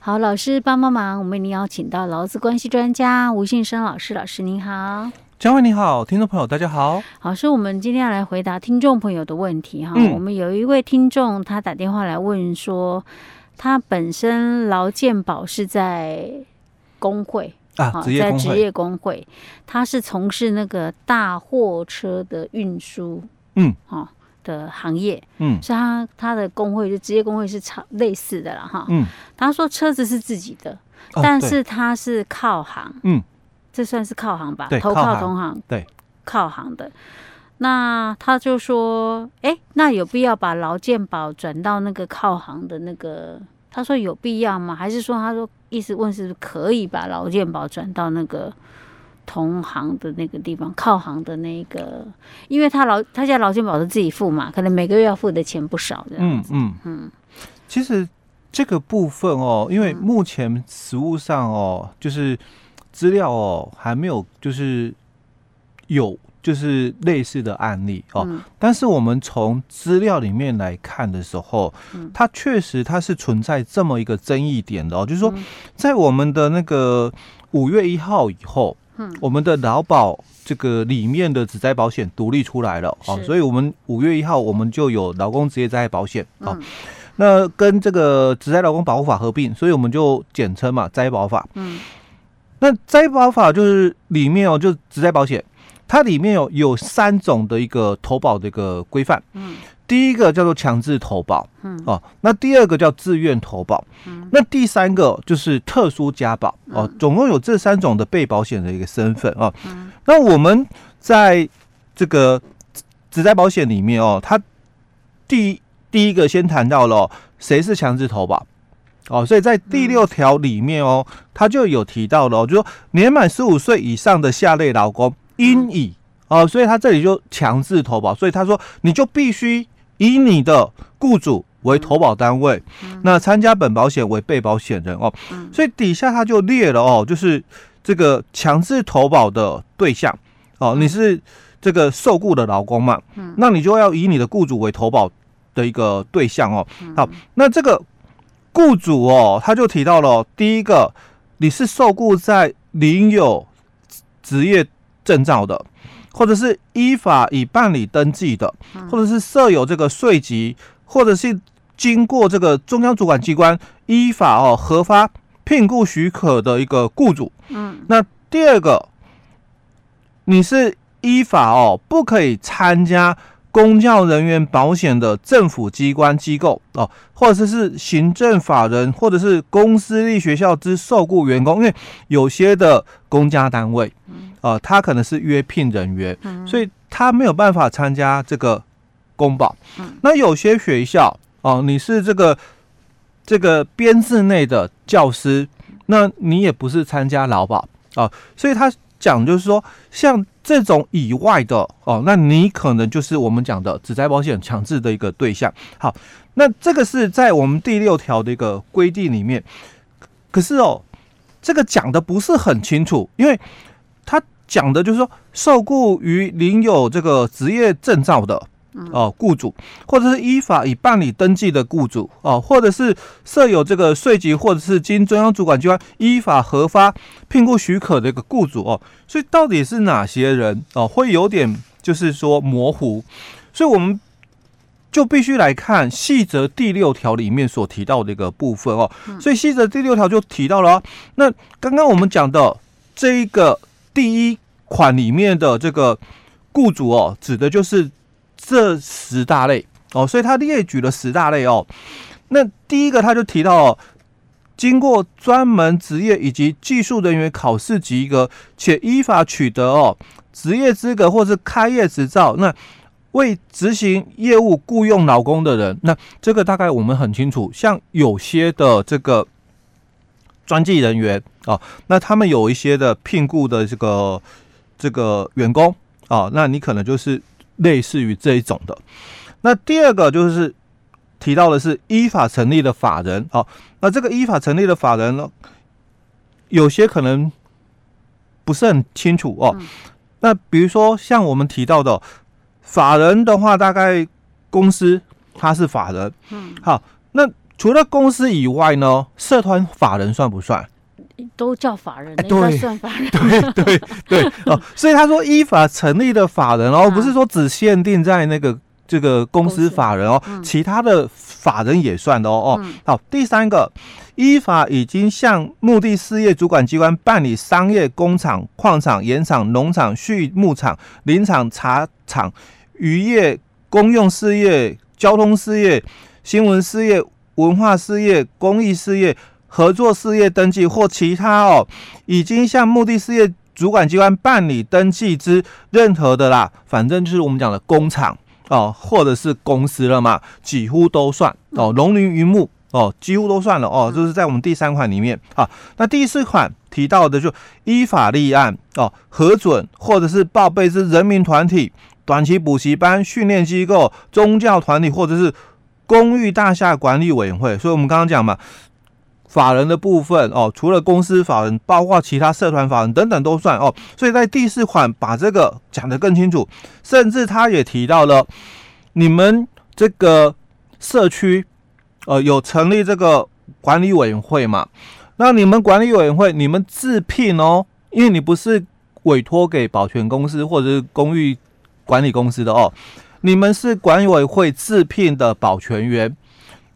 好，老师帮帮忙，我们已经邀请到劳资关系专家吴信生老师，老师您好。嘉惠你好，听众朋友大家好。好，所以我们今天要来回答听众朋友的问题哈。嗯、我们有一位听众他打电话来问说，他本身劳健保是在工会啊，职业工会，在职业工会，他是从事那个大货车的运输，嗯，哈的行业，嗯，所以他他的工会就职业工会是差类似的了哈。嗯，他说车子是自己的，哦、但是他是靠行，嗯。这算是靠行吧，对投靠同行，对，靠行的。那他就说，哎，那有必要把劳健保转到那个靠行的那个？他说有必要吗？还是说，他说意思问是不是可以把劳健保转到那个同行的那个地方，靠行的那个？因为他劳他家劳健保是自己付嘛，可能每个月要付的钱不少。嗯嗯嗯。其实这个部分哦，因为目前实务上哦，就是。资料哦，还没有，就是有，就是类似的案例哦。嗯、但是我们从资料里面来看的时候，嗯、它确实它是存在这么一个争议点的哦，就是说，在我们的那个五月一号以后，嗯，我们的劳保这个里面的职灾保险独立出来了哦，所以我们五月一号我们就有劳工职业灾害保险啊，嗯、那跟这个职灾劳工保护法合并，所以我们就简称嘛灾保法，嗯。那灾保法就是里面哦，就职灾保险，它里面有有三种的一个投保的一个规范。嗯，第一个叫做强制投保，嗯。哦，那第二个叫自愿投保，嗯，那第三个就是特殊加保，哦，总共有这三种的被保险的一个身份哦。嗯，那我们在这个职灾保险里面哦，它第一第一个先谈到了谁是强制投保。哦，所以在第六条里面哦，他就有提到了，就说年满十五岁以上的下列劳工应以。哦，所以他这里就强制投保，所以他说你就必须以你的雇主为投保单位，那参加本保险为被保险人哦，所以底下他就列了哦，就是这个强制投保的对象。哦，你是这个受雇的劳工嘛，那你就要以你的雇主为投保的一个对象哦，好，那这个。雇主哦，他就提到了第一个，你是受雇在领有职业证照的，或者是依法已办理登记的，或者是设有这个税籍，或者是经过这个中央主管机关依法哦核发聘雇许可的一个雇主。嗯，那第二个，你是依法哦不可以参加。公教人员保险的政府机关机构哦，或者是行政法人，或者是公私立学校之受雇员工，因为有些的公家单位，呃，他可能是约聘人员，所以他没有办法参加这个公保。那有些学校哦，你是这个这个编制内的教师，那你也不是参加劳保啊，所以他。讲就是说，像这种以外的哦，那你可能就是我们讲的职灾保险强制的一个对象。好，那这个是在我们第六条的一个规定里面，可是哦，这个讲的不是很清楚，因为他讲的就是说，受雇于领有这个职业证照的。哦，雇主或者是依法已办理登记的雇主哦，或者是设有这个税籍，或者是经中央主管机关依法核发聘雇许可的一个雇主哦，所以到底是哪些人哦，会有点就是说模糊，所以我们就必须来看细则第六条里面所提到的一个部分哦，所以细则第六条就提到了哦，那刚刚我们讲的这一个第一款里面的这个雇主哦，指的就是。这十大类哦，所以他列举了十大类哦。那第一个他就提到哦，经过专门职业以及技术人员考试及格，且依法取得哦职业资格或是开业执照，那为执行业务雇佣劳工的人，那这个大概我们很清楚。像有些的这个专技人员哦，那他们有一些的聘雇的这个这个员工哦，那你可能就是。类似于这一种的，那第二个就是提到的是依法成立的法人，哦，那这个依法成立的法人呢，有些可能不是很清楚哦。那比如说像我们提到的法人的话，大概公司它是法人，嗯，好，那除了公司以外呢，社团法人算不算？都叫法人，对，应该算法人。对对对哦，所以他说依法成立的法人哦，不是说只限定在那个这个公司法人哦，其他的法人也算的哦哦。好，第三个，依法已经向目的事业主管机关办理商业工厂、矿场、盐场、农场、畜牧场、林场、茶厂、渔业、公用事业、交通事业、新闻事业、文化事业、公益事业。合作事业登记或其他哦，已经向目的事业主管机关办理登记之任何的啦，反正就是我们讲的工厂哦，或者是公司了嘛，几乎都算哦，农林渔牧哦，几乎都算了哦，就是在我们第三款里面啊。那第四款提到的就依法立案哦，核准或者是报备之人民团体、短期补习班、训练机构、宗教团体或者是公寓大厦管理委员会，所以我们刚刚讲嘛。法人的部分哦，除了公司法人，包括其他社团法人等等都算哦。所以在第四款把这个讲得更清楚，甚至他也提到了你们这个社区呃有成立这个管理委员会嘛？那你们管理委员会你们自聘哦，因为你不是委托给保全公司或者是公寓管理公司的哦，你们是管委会自聘的保全员。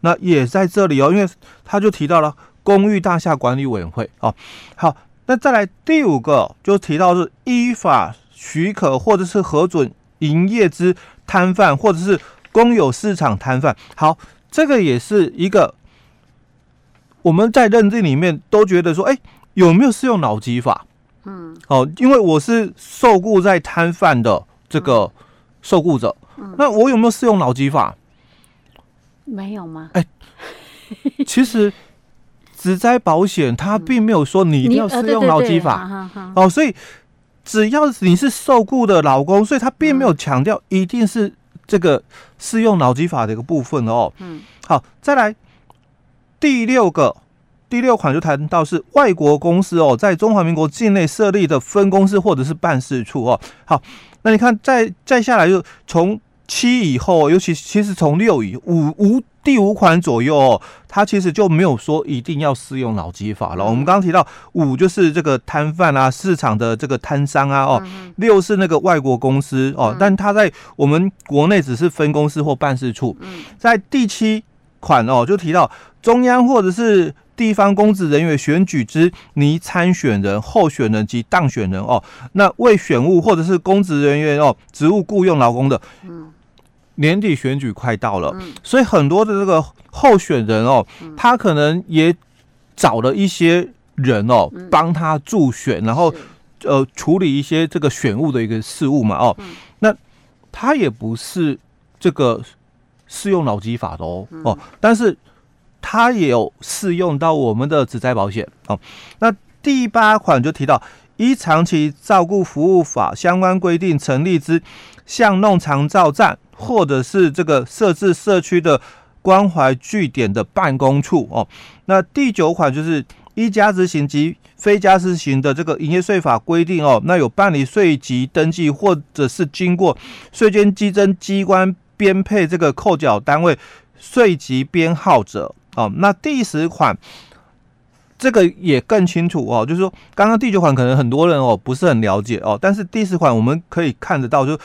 那也在这里哦，因为他就提到了公寓大厦管理委员会哦。好，那再来第五个就提到是依法许可或者是核准营业之摊贩或者是公有市场摊贩。好，这个也是一个我们在认定里面都觉得说，哎，有没有适用劳基法？嗯，哦，因为我是受雇在摊贩的这个受雇者，那我有没有适用劳基法？没有吗？哎，其实职灾保险它并没有说你一定要适用劳基法哦，所以只要你是受雇的老公，所以他并没有强调一定是这个适用劳基法的一个部分哦。嗯，好，再来第六个第六款就谈到是外国公司哦，在中华民国境内设立的分公司或者是办事处哦。好，那你看再再下来就从。七以后，尤其其实从六以五五第五款左右哦，它其实就没有说一定要适用劳基法了。我们刚刚提到五就是这个摊贩啊，市场的这个摊商啊，哦，六是那个外国公司哦，但它在我们国内只是分公司或办事处。在第七款哦，就提到中央或者是。地方公职人员选举之拟参选人、候选人及当选人哦，那为选务或者是公职人员哦，职务雇佣劳工的，嗯，年底选举快到了，所以很多的这个候选人哦，他可能也找了一些人哦，帮他助选，然后呃处理一些这个选务的一个事务嘛哦，那他也不是这个适用劳基法的哦哦，但是。它也有适用到我们的职灾保险哦。那第八款就提到，依长期照顾服务法相关规定成立之巷弄长照站，或者是这个设置社区的关怀据点的办公处哦。那第九款就是依加值型及非加值型的这个营业税法规定哦，那有办理税籍登记，或者是经过税捐稽征机关编配这个扣缴单位税籍编号者。哦，那第十款这个也更清楚哦，就是说刚刚第九款可能很多人哦不是很了解哦，但是第十款我们可以看得到，就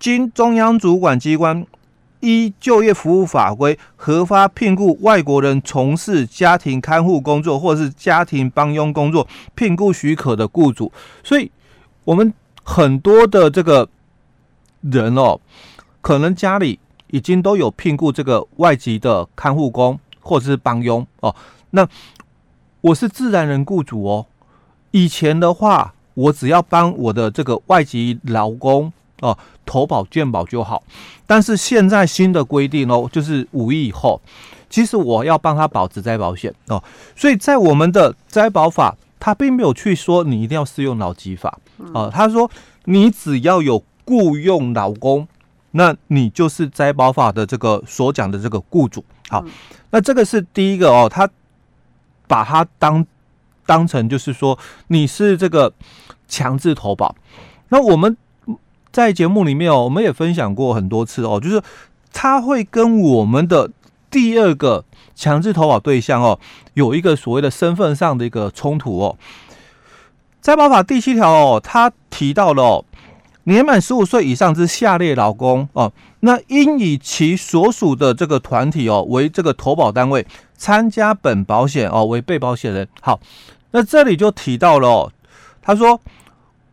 经中央主管机关依就业服务法规核发聘雇外国人从事家庭看护工作或者是家庭帮佣工作聘雇许可的雇主，所以我们很多的这个人哦，可能家里已经都有聘雇这个外籍的看护工。或者是帮佣哦，那我是自然人雇主哦。以前的话，我只要帮我的这个外籍劳工哦投保健保就好。但是现在新的规定哦，就是五亿以后，其实我要帮他保职灾保险哦。所以在我们的灾保法，他并没有去说你一定要适用劳基法哦。他说你只要有雇佣劳工，那你就是灾保法的这个所讲的这个雇主。好。那这个是第一个哦，他把它当当成就是说你是这个强制投保。那我们在节目里面哦，我们也分享过很多次哦，就是他会跟我们的第二个强制投保对象哦，有一个所谓的身份上的一个冲突哦。在保法第七条哦，他提到了哦，年满十五岁以上之下列劳工哦，那应以其所属的这个团体哦为这个投保单位，参加本保险哦为被保险人。好，那这里就提到了哦，他说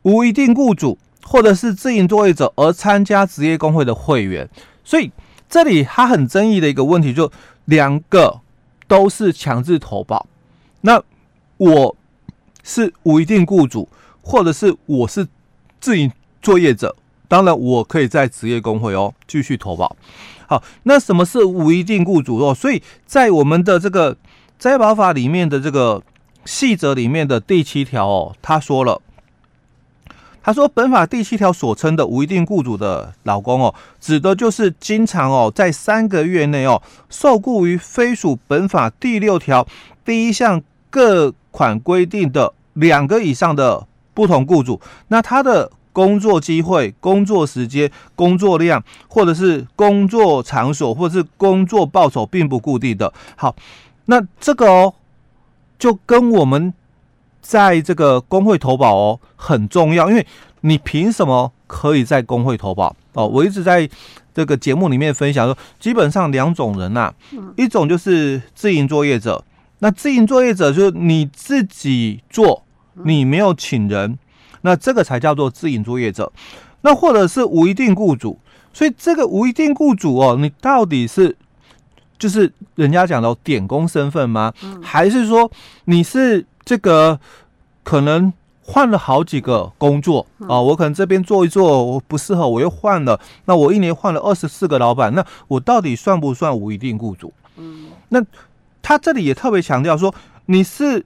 无一定雇主或者是自营作业者而参加职业工会的会员，所以这里他很争议的一个问题就两个都是强制投保，那我。是无一定雇主，或者是我是自营作业者，当然我可以在职业工会哦继续投保。好，那什么是无一定雇主哦？所以在我们的这个灾保法里面的这个细则里面的第七条哦，他说了，他说本法第七条所称的无一定雇主的劳工哦，指的就是经常哦在三个月内哦受雇于非属本法第六条第一项各款规定的两个以上的不同雇主，那他的工作机会、工作时间、工作量，或者是工作场所，或者是工作报酬，并不固定的。好，那这个哦，就跟我们在这个工会投保哦很重要，因为你凭什么可以在工会投保哦？我一直在这个节目里面分享说，基本上两种人呐、啊，一种就是自营作业者。那自营作业者就是你自己做，你没有请人，那这个才叫做自营作业者。那或者是无一定雇主，所以这个无一定雇主哦，你到底是就是人家讲的点工身份吗？还是说你是这个可能换了好几个工作啊？我可能这边做一做我不适合，我又换了。那我一年换了二十四个老板，那我到底算不算无一定雇主？嗯，那。他这里也特别强调说，你是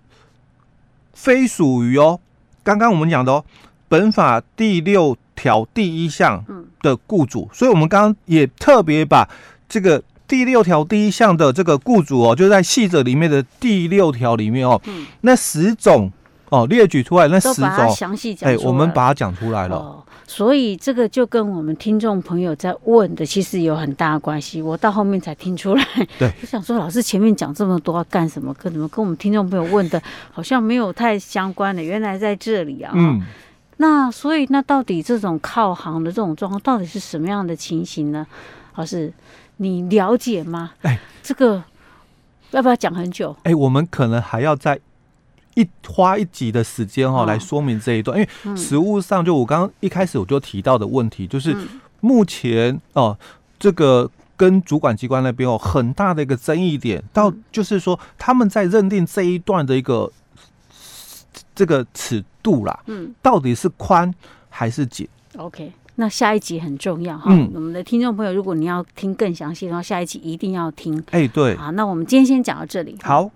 非属于哦，刚刚我们讲的哦，本法第六条第一项的雇主，所以我们刚刚也特别把这个第六条第一项的这个雇主哦，就在细则里面的第六条里面哦，那十种哦列举出来，那十种详细讲，哎，我们把它讲出来了。哦所以这个就跟我们听众朋友在问的，其实有很大的关系。我到后面才听出来，对，我想说，老师前面讲这么多要干什么？跟怎么跟我们听众朋友问的，好像没有太相关的。原来在这里啊，嗯，那所以那到底这种靠行的这种状况，到底是什么样的情形呢？老师，你了解吗？哎，这个要不要讲很久？哎，我们可能还要再。一花一集的时间哈、哦、来说明这一段，因为实物上就我刚刚一开始我就提到的问题，就是目前哦这个跟主管机关那边有很大的一个争议点，到就是说他们在认定这一段的一个这个尺度啦，嗯，到底是宽还是紧？OK，那下一集很重要哈，我们的听众朋友，如果你要听更详细的话，下一集一定要听。哎，对，好，那我们今天先讲到这里，好。